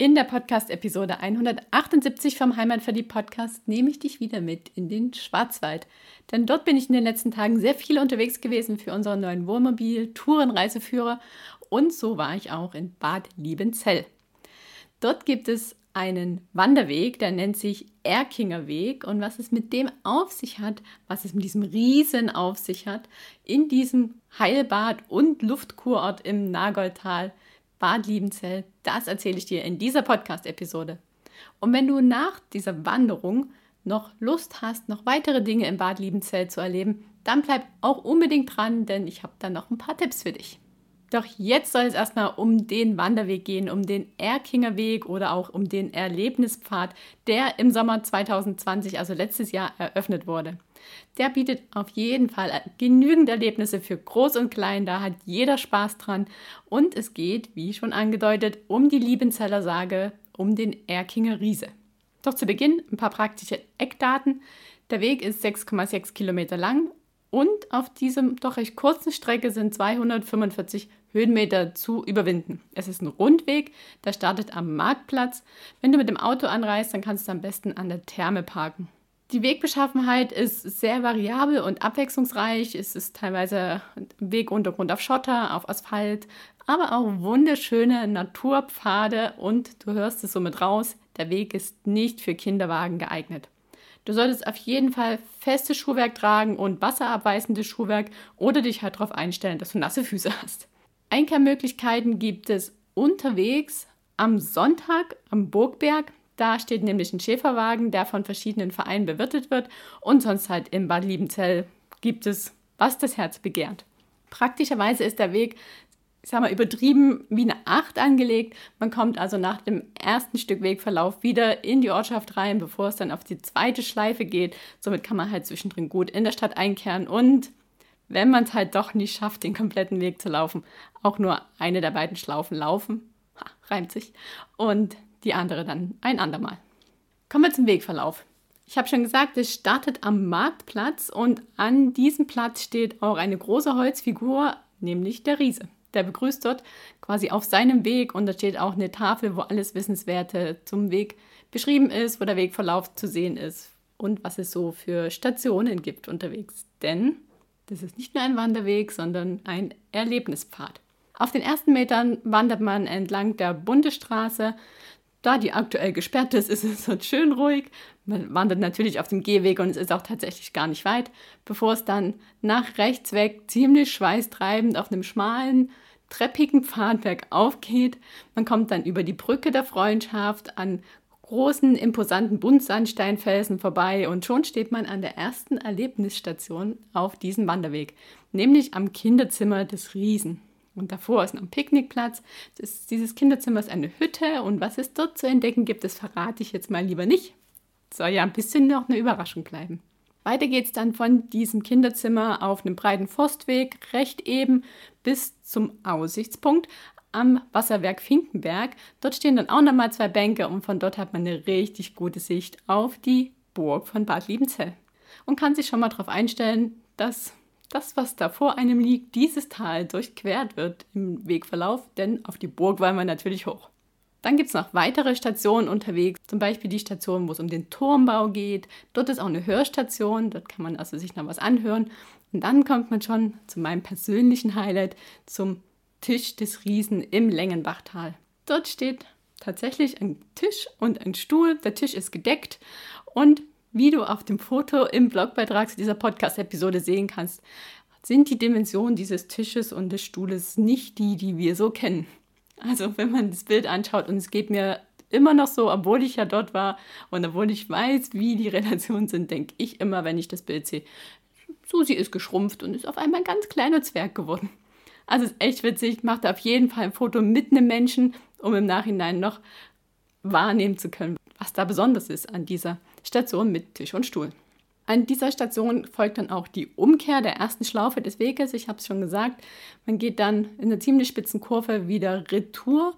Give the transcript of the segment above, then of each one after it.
In der Podcast-Episode 178 vom Heimatverliebt-Podcast nehme ich dich wieder mit in den Schwarzwald. Denn dort bin ich in den letzten Tagen sehr viel unterwegs gewesen für unseren neuen Wohnmobil, Tourenreiseführer und so war ich auch in Bad Liebenzell. Dort gibt es einen Wanderweg, der nennt sich Erkinger Weg und was es mit dem auf sich hat, was es mit diesem Riesen auf sich hat, in diesem Heilbad und Luftkurort im Nagoldtal, Bad Liebenzell, das erzähle ich dir in dieser Podcast-Episode. Und wenn du nach dieser Wanderung noch Lust hast, noch weitere Dinge im Bad Liebenzell zu erleben, dann bleib auch unbedingt dran, denn ich habe dann noch ein paar Tipps für dich. Doch jetzt soll es erstmal um den Wanderweg gehen, um den Erkinger Weg oder auch um den Erlebnispfad, der im Sommer 2020, also letztes Jahr, eröffnet wurde. Der bietet auf jeden Fall genügend Erlebnisse für Groß und Klein, da hat jeder Spaß dran. Und es geht, wie schon angedeutet, um die Liebenzeller Sage, um den Erkinger Riese. Doch zu Beginn ein paar praktische Eckdaten. Der Weg ist 6,6 Kilometer lang und auf diesem doch recht kurzen Strecke sind 245 Höhenmeter zu überwinden. Es ist ein Rundweg, der startet am Marktplatz. Wenn du mit dem Auto anreist, dann kannst du am besten an der Therme parken. Die Wegbeschaffenheit ist sehr variabel und abwechslungsreich. Es ist teilweise Weguntergrund auf Schotter, auf Asphalt, aber auch wunderschöne Naturpfade und du hörst es somit raus, der Weg ist nicht für Kinderwagen geeignet. Du solltest auf jeden Fall festes Schuhwerk tragen und wasserabweisendes Schuhwerk oder dich halt darauf einstellen, dass du nasse Füße hast. Einkehrmöglichkeiten gibt es unterwegs am Sonntag am Burgberg da steht nämlich ein Schäferwagen, der von verschiedenen Vereinen bewirtet wird. Und sonst halt im Bad Liebenzell gibt es, was das Herz begehrt. Praktischerweise ist der Weg, ich sag mal, übertrieben wie eine Acht angelegt. Man kommt also nach dem ersten Stück Wegverlauf wieder in die Ortschaft rein, bevor es dann auf die zweite Schleife geht. Somit kann man halt zwischendrin gut in der Stadt einkehren und wenn man es halt doch nicht schafft, den kompletten Weg zu laufen, auch nur eine der beiden Schlaufen laufen. Ha, reimt sich. Und die andere dann ein andermal. Kommen wir zum Wegverlauf. Ich habe schon gesagt, es startet am Marktplatz und an diesem Platz steht auch eine große Holzfigur, nämlich der Riese. Der begrüßt dort quasi auf seinem Weg und da steht auch eine Tafel, wo alles Wissenswerte zum Weg beschrieben ist, wo der Wegverlauf zu sehen ist und was es so für Stationen gibt unterwegs. Denn das ist nicht nur ein Wanderweg, sondern ein Erlebnispfad. Auf den ersten Metern wandert man entlang der Bundesstraße da die aktuell gesperrt ist, ist es dort schön ruhig. Man wandert natürlich auf dem Gehweg und es ist auch tatsächlich gar nicht weit, bevor es dann nach rechts weg ziemlich schweißtreibend auf einem schmalen, treppigen Pfadwerk aufgeht. Man kommt dann über die Brücke der Freundschaft an großen, imposanten Buntsandsteinfelsen vorbei und schon steht man an der ersten Erlebnisstation auf diesem Wanderweg, nämlich am Kinderzimmer des Riesen. Und davor ist noch ein Picknickplatz. Das, dieses Kinderzimmer ist eine Hütte und was es dort zu entdecken gibt, das verrate ich jetzt mal lieber nicht. Soll ja ein bisschen noch eine Überraschung bleiben. Weiter geht es dann von diesem Kinderzimmer auf einem breiten Forstweg recht eben bis zum Aussichtspunkt am Wasserwerk Finkenberg. Dort stehen dann auch nochmal zwei Bänke und von dort hat man eine richtig gute Sicht auf die Burg von Bad Liebenzell und kann sich schon mal darauf einstellen, dass das, was da vor einem liegt, dieses Tal durchquert wird im Wegverlauf, denn auf die Burg wollen wir natürlich hoch. Dann gibt es noch weitere Stationen unterwegs, zum Beispiel die Station, wo es um den Turmbau geht. Dort ist auch eine Hörstation, dort kann man also sich noch was anhören. Und dann kommt man schon zu meinem persönlichen Highlight, zum Tisch des Riesen im Längenbachtal. Dort steht tatsächlich ein Tisch und ein Stuhl. Der Tisch ist gedeckt und wie du auf dem Foto im Blogbeitrag zu dieser Podcast-Episode sehen kannst, sind die Dimensionen dieses Tisches und des Stuhles nicht die, die wir so kennen. Also wenn man das Bild anschaut und es geht mir immer noch so, obwohl ich ja dort war und obwohl ich weiß, wie die Relationen sind, denke ich immer, wenn ich das Bild sehe, Susi ist geschrumpft und ist auf einmal ein ganz kleiner Zwerg geworden. Also ist echt witzig, macht auf jeden Fall ein Foto mit einem Menschen, um im Nachhinein noch wahrnehmen zu können, was da besonders ist an dieser Station mit Tisch und Stuhl. An dieser Station folgt dann auch die Umkehr der ersten Schlaufe des Weges. Ich habe es schon gesagt, man geht dann in einer ziemlich spitzen Kurve wieder retour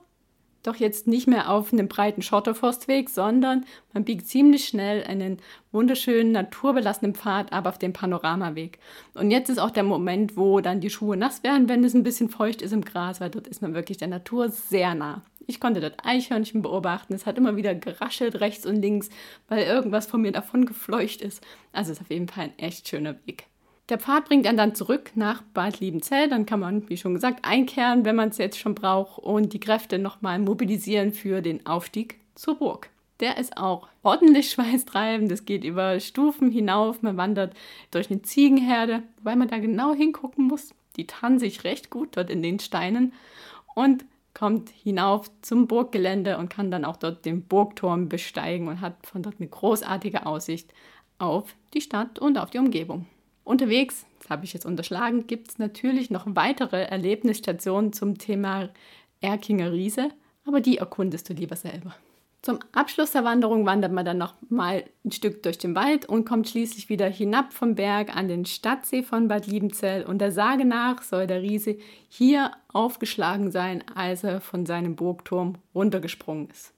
doch jetzt nicht mehr auf einem breiten Schotterforstweg, sondern man biegt ziemlich schnell einen wunderschönen, naturbelassenen Pfad ab auf den Panoramaweg. Und jetzt ist auch der Moment, wo dann die Schuhe nass werden, wenn es ein bisschen feucht ist im Gras, weil dort ist man wirklich der Natur sehr nah. Ich konnte dort Eichhörnchen beobachten. Es hat immer wieder geraschelt rechts und links, weil irgendwas von mir davon gefleucht ist. Also es ist auf jeden Fall ein echt schöner Weg. Der Pfad bringt einen dann zurück nach Bad Liebenzell. Dann kann man, wie schon gesagt, einkehren, wenn man es jetzt schon braucht und die Kräfte nochmal mobilisieren für den Aufstieg zur Burg. Der ist auch ordentlich schweißtreibend. Das geht über Stufen hinauf. Man wandert durch eine Ziegenherde, wobei man da genau hingucken muss. Die tarnen sich recht gut dort in den Steinen und kommt hinauf zum Burggelände und kann dann auch dort den Burgturm besteigen und hat von dort eine großartige Aussicht auf die Stadt und auf die Umgebung. Unterwegs, das habe ich jetzt unterschlagen, gibt es natürlich noch weitere Erlebnisstationen zum Thema Erkinger Riese, aber die erkundest du lieber selber. Zum Abschluss der Wanderung wandert man dann noch mal ein Stück durch den Wald und kommt schließlich wieder hinab vom Berg an den Stadtsee von Bad Liebenzell. Und der Sage nach soll der Riese hier aufgeschlagen sein, als er von seinem Burgturm runtergesprungen ist.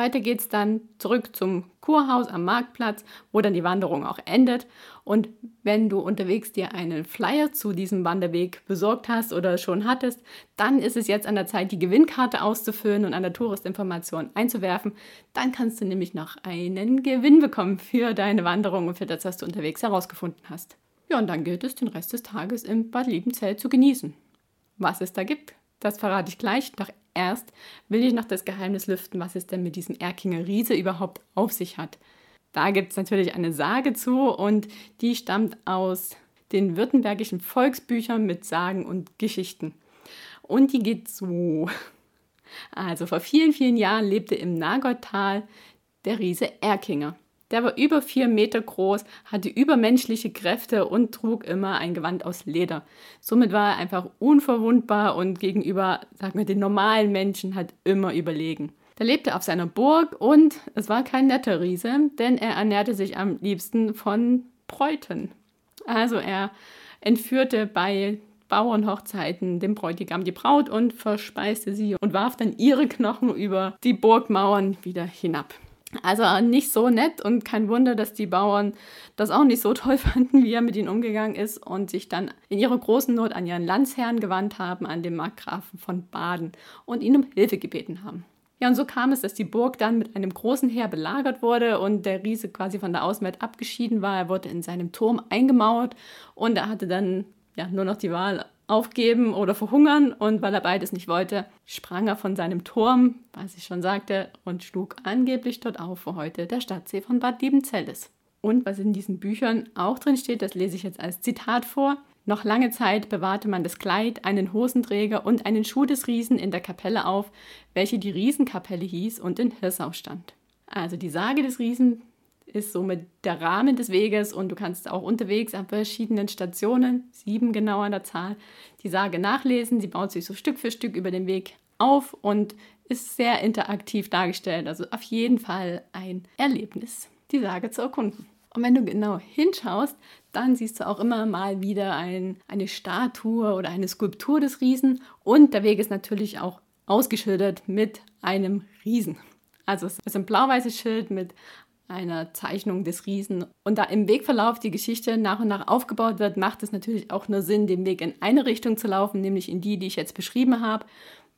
Weiter geht es dann zurück zum Kurhaus am Marktplatz, wo dann die Wanderung auch endet. Und wenn du unterwegs dir einen Flyer zu diesem Wanderweg besorgt hast oder schon hattest, dann ist es jetzt an der Zeit, die Gewinnkarte auszufüllen und an der Touristinformation einzuwerfen. Dann kannst du nämlich noch einen Gewinn bekommen für deine Wanderung und für das, was du unterwegs herausgefunden hast. Ja, und dann gilt es, den Rest des Tages im Bad Liebenzell zu genießen. Was es da gibt, das verrate ich gleich. Doch erst will ich noch das Geheimnis lüften, was es denn mit diesem Erkinger Riese überhaupt auf sich hat. Da gibt es natürlich eine Sage zu und die stammt aus den württembergischen Volksbüchern mit Sagen und Geschichten. Und die geht so. Also vor vielen, vielen Jahren lebte im Nagottal der Riese Erkinger. Der war über vier Meter groß, hatte übermenschliche Kräfte und trug immer ein Gewand aus Leder. Somit war er einfach unverwundbar und gegenüber, sagen wir, den normalen Menschen halt immer überlegen. Der lebte auf seiner Burg und es war kein netter Riese, denn er ernährte sich am liebsten von Bräuten. Also er entführte bei Bauernhochzeiten dem Bräutigam die Braut und verspeiste sie und warf dann ihre Knochen über die Burgmauern wieder hinab. Also nicht so nett und kein Wunder, dass die Bauern das auch nicht so toll fanden, wie er mit ihnen umgegangen ist und sich dann in ihrer großen Not an ihren Landsherrn gewandt haben, an den Markgrafen von Baden und ihn um Hilfe gebeten haben. Ja, und so kam es, dass die Burg dann mit einem großen Heer belagert wurde und der Riese quasi von der Außenwelt abgeschieden war. Er wurde in seinem Turm eingemauert und er hatte dann ja nur noch die Wahl, aufgeben oder verhungern. Und weil er beides nicht wollte, sprang er von seinem Turm, was ich schon sagte, und schlug angeblich dort auf, wo heute der Stadtsee von Bad Liebenzell ist. Und was in diesen Büchern auch drin steht, das lese ich jetzt als Zitat vor. Noch lange Zeit bewahrte man das Kleid, einen Hosenträger und einen Schuh des Riesen in der Kapelle auf, welche die Riesenkapelle hieß und in Hirsau stand. Also die Sage des Riesen ist somit der Rahmen des Weges und du kannst auch unterwegs an verschiedenen Stationen, sieben genau an der Zahl, die Sage nachlesen. Sie baut sich so Stück für Stück über den Weg auf und ist sehr interaktiv dargestellt. Also auf jeden Fall ein Erlebnis, die Sage zu erkunden. Und wenn du genau hinschaust, dann siehst du auch immer mal wieder ein, eine Statue oder eine Skulptur des Riesen. Und der Weg ist natürlich auch ausgeschildert mit einem Riesen. Also es ist ein blau-weißes Schild mit einer Zeichnung des Riesen. Und da im Wegverlauf die Geschichte nach und nach aufgebaut wird, macht es natürlich auch nur Sinn, den Weg in eine Richtung zu laufen, nämlich in die, die ich jetzt beschrieben habe.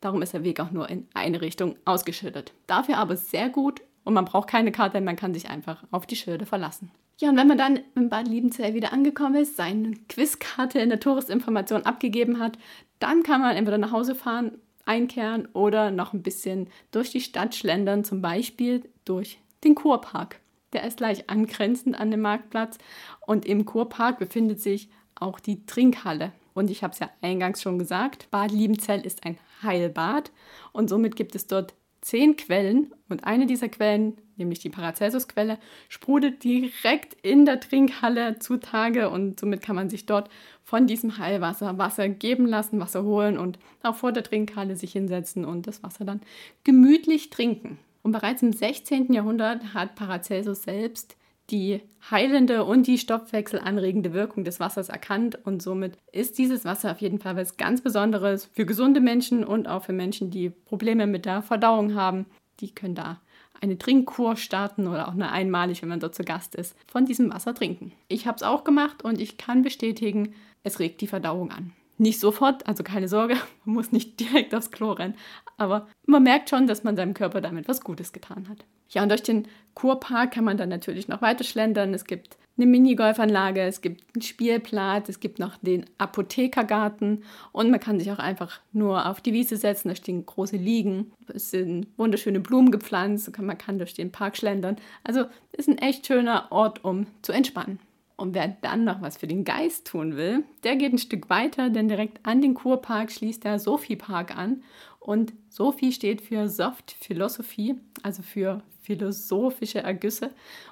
Darum ist der Weg auch nur in eine Richtung ausgeschildert. Dafür aber sehr gut und man braucht keine Karte, man kann sich einfach auf die Schilder verlassen. Ja, und wenn man dann in Bad Liebenzell wieder angekommen ist, seine Quizkarte in der Touristinformation abgegeben hat, dann kann man entweder nach Hause fahren, einkehren oder noch ein bisschen durch die Stadt schlendern, zum Beispiel durch den Kurpark. Der ist gleich angrenzend an den Marktplatz und im Kurpark befindet sich auch die Trinkhalle. Und ich habe es ja eingangs schon gesagt, Bad Liebenzell ist ein Heilbad und somit gibt es dort zehn Quellen und eine dieser Quellen, nämlich die Paracelsus-Quelle, sprudelt direkt in der Trinkhalle zutage und somit kann man sich dort von diesem Heilwasser Wasser geben lassen, Wasser holen und auch vor der Trinkhalle sich hinsetzen und das Wasser dann gemütlich trinken. Und bereits im 16. Jahrhundert hat Paracelsus selbst die heilende und die stoffwechselanregende Wirkung des Wassers erkannt und somit ist dieses Wasser auf jeden Fall was ganz Besonderes für gesunde Menschen und auch für Menschen, die Probleme mit der Verdauung haben. Die können da eine Trinkkur starten oder auch eine einmalig, wenn man dort zu Gast ist, von diesem Wasser trinken. Ich habe es auch gemacht und ich kann bestätigen, es regt die Verdauung an. Nicht sofort, also keine Sorge, man muss nicht direkt aufs Klo rennen, aber man merkt schon, dass man seinem Körper damit was Gutes getan hat. Ja, und durch den Kurpark kann man dann natürlich noch weiter schlendern. Es gibt eine Minigolfanlage, es gibt einen Spielplatz, es gibt noch den Apothekergarten und man kann sich auch einfach nur auf die Wiese setzen, da stehen große Liegen, es sind wunderschöne Blumen gepflanzt, man kann durch den Park schlendern. Also ist ein echt schöner Ort, um zu entspannen. Und wer dann noch was für den Geist tun will, der geht ein Stück weiter, denn direkt an den Kurpark schließt der Sophie Park an. Und Sophie steht für Soft Philosophie, also für philosophische Ergüsse.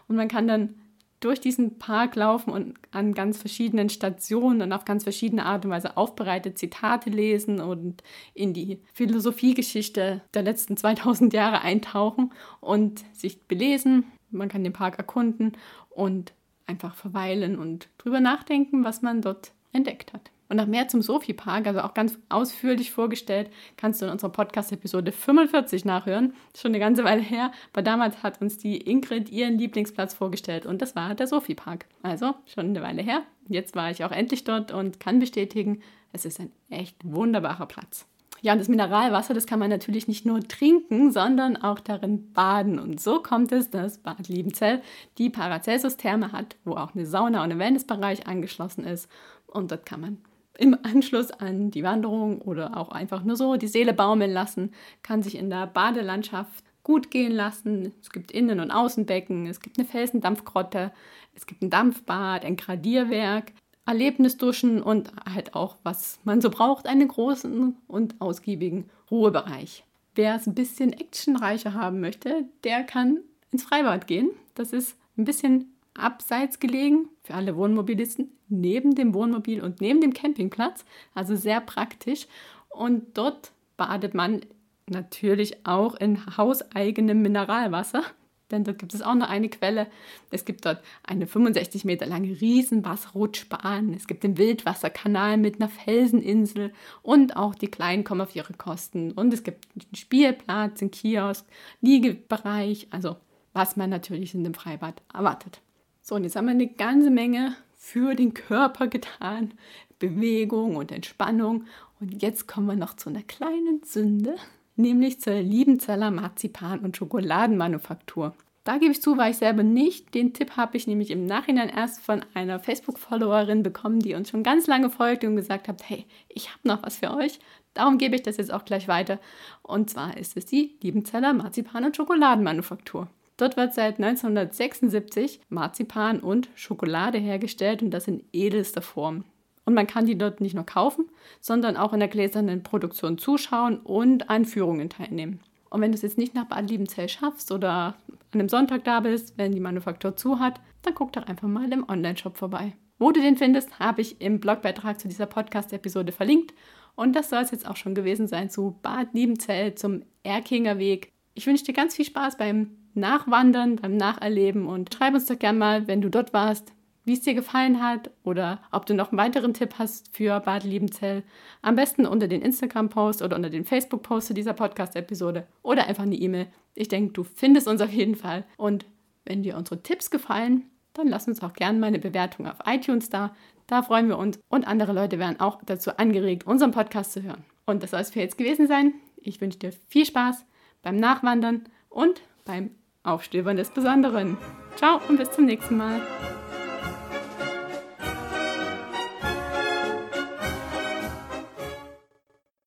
Und man kann dann durch diesen Park laufen und an ganz verschiedenen Stationen und auf ganz verschiedene Art und Weise aufbereitet Zitate lesen und in die Philosophiegeschichte der letzten 2000 Jahre eintauchen und sich belesen. Man kann den Park erkunden und einfach verweilen und drüber nachdenken, was man dort entdeckt hat. Und noch mehr zum Sophie Park, also auch ganz ausführlich vorgestellt, kannst du in unserer Podcast-Episode 45 nachhören. Schon eine ganze Weile her, aber damals hat uns die Ingrid ihren Lieblingsplatz vorgestellt und das war der Sophie Park. Also schon eine Weile her. Jetzt war ich auch endlich dort und kann bestätigen, es ist ein echt wunderbarer Platz. Ja, und das Mineralwasser, das kann man natürlich nicht nur trinken, sondern auch darin baden. Und so kommt es, dass Bad Liebenzell die Paracelsus-Therme hat, wo auch eine Sauna und ein Wellnessbereich angeschlossen ist. Und dort kann man im Anschluss an die Wanderung oder auch einfach nur so die Seele baumeln lassen, kann sich in der Badelandschaft gut gehen lassen. Es gibt Innen- und Außenbecken, es gibt eine Felsendampfgrotte, es gibt ein Dampfbad, ein Gradierwerk. Erlebnisduschen und halt auch, was man so braucht, einen großen und ausgiebigen Ruhebereich. Wer es ein bisschen actionreicher haben möchte, der kann ins Freibad gehen. Das ist ein bisschen abseits gelegen für alle Wohnmobilisten, neben dem Wohnmobil und neben dem Campingplatz, also sehr praktisch. Und dort badet man natürlich auch in hauseigenem Mineralwasser denn dort gibt es auch noch eine Quelle. Es gibt dort eine 65 Meter lange Riesenwasserrutschbahn. Es gibt den Wildwasserkanal mit einer Felseninsel und auch die Kleinen kommen auf ihre Kosten. Und es gibt einen Spielplatz, einen Kiosk, Liegebereich, also was man natürlich in dem Freibad erwartet. So, und jetzt haben wir eine ganze Menge für den Körper getan. Bewegung und Entspannung. Und jetzt kommen wir noch zu einer kleinen Sünde nämlich zur Liebenzeller Marzipan- und Schokoladenmanufaktur. Da gebe ich zu, war ich selber nicht. Den Tipp habe ich nämlich im Nachhinein erst von einer Facebook-Followerin bekommen, die uns schon ganz lange folgt und gesagt hat, hey, ich habe noch was für euch. Darum gebe ich das jetzt auch gleich weiter. Und zwar ist es die Liebenzeller Marzipan- und Schokoladenmanufaktur. Dort wird seit 1976 Marzipan und Schokolade hergestellt und das in edelster Form. Und man kann die dort nicht nur kaufen, sondern auch in der gläsernen Produktion zuschauen und an Führungen teilnehmen. Und wenn du es jetzt nicht nach Bad Liebenzell schaffst oder an einem Sonntag da bist, wenn die Manufaktur zu hat, dann guck doch einfach mal im Online-Shop vorbei. Wo du den findest, habe ich im Blogbeitrag zu dieser Podcast-Episode verlinkt. Und das soll es jetzt auch schon gewesen sein zu Bad Liebenzell, zum Erkinger Weg. Ich wünsche dir ganz viel Spaß beim Nachwandern, beim Nacherleben und schreib uns doch gerne mal, wenn du dort warst, wie es dir gefallen hat oder ob du noch einen weiteren Tipp hast für Bad Liebenzell. Am besten unter den Instagram-Post oder unter den Facebook-Post zu dieser Podcast-Episode oder einfach eine E-Mail. Ich denke, du findest uns auf jeden Fall. Und wenn dir unsere Tipps gefallen, dann lass uns auch gerne mal eine Bewertung auf iTunes da. Da freuen wir uns und andere Leute werden auch dazu angeregt, unseren Podcast zu hören. Und das soll es für jetzt gewesen sein. Ich wünsche dir viel Spaß beim Nachwandern und beim Aufstöbern des Besonderen. Ciao und bis zum nächsten Mal.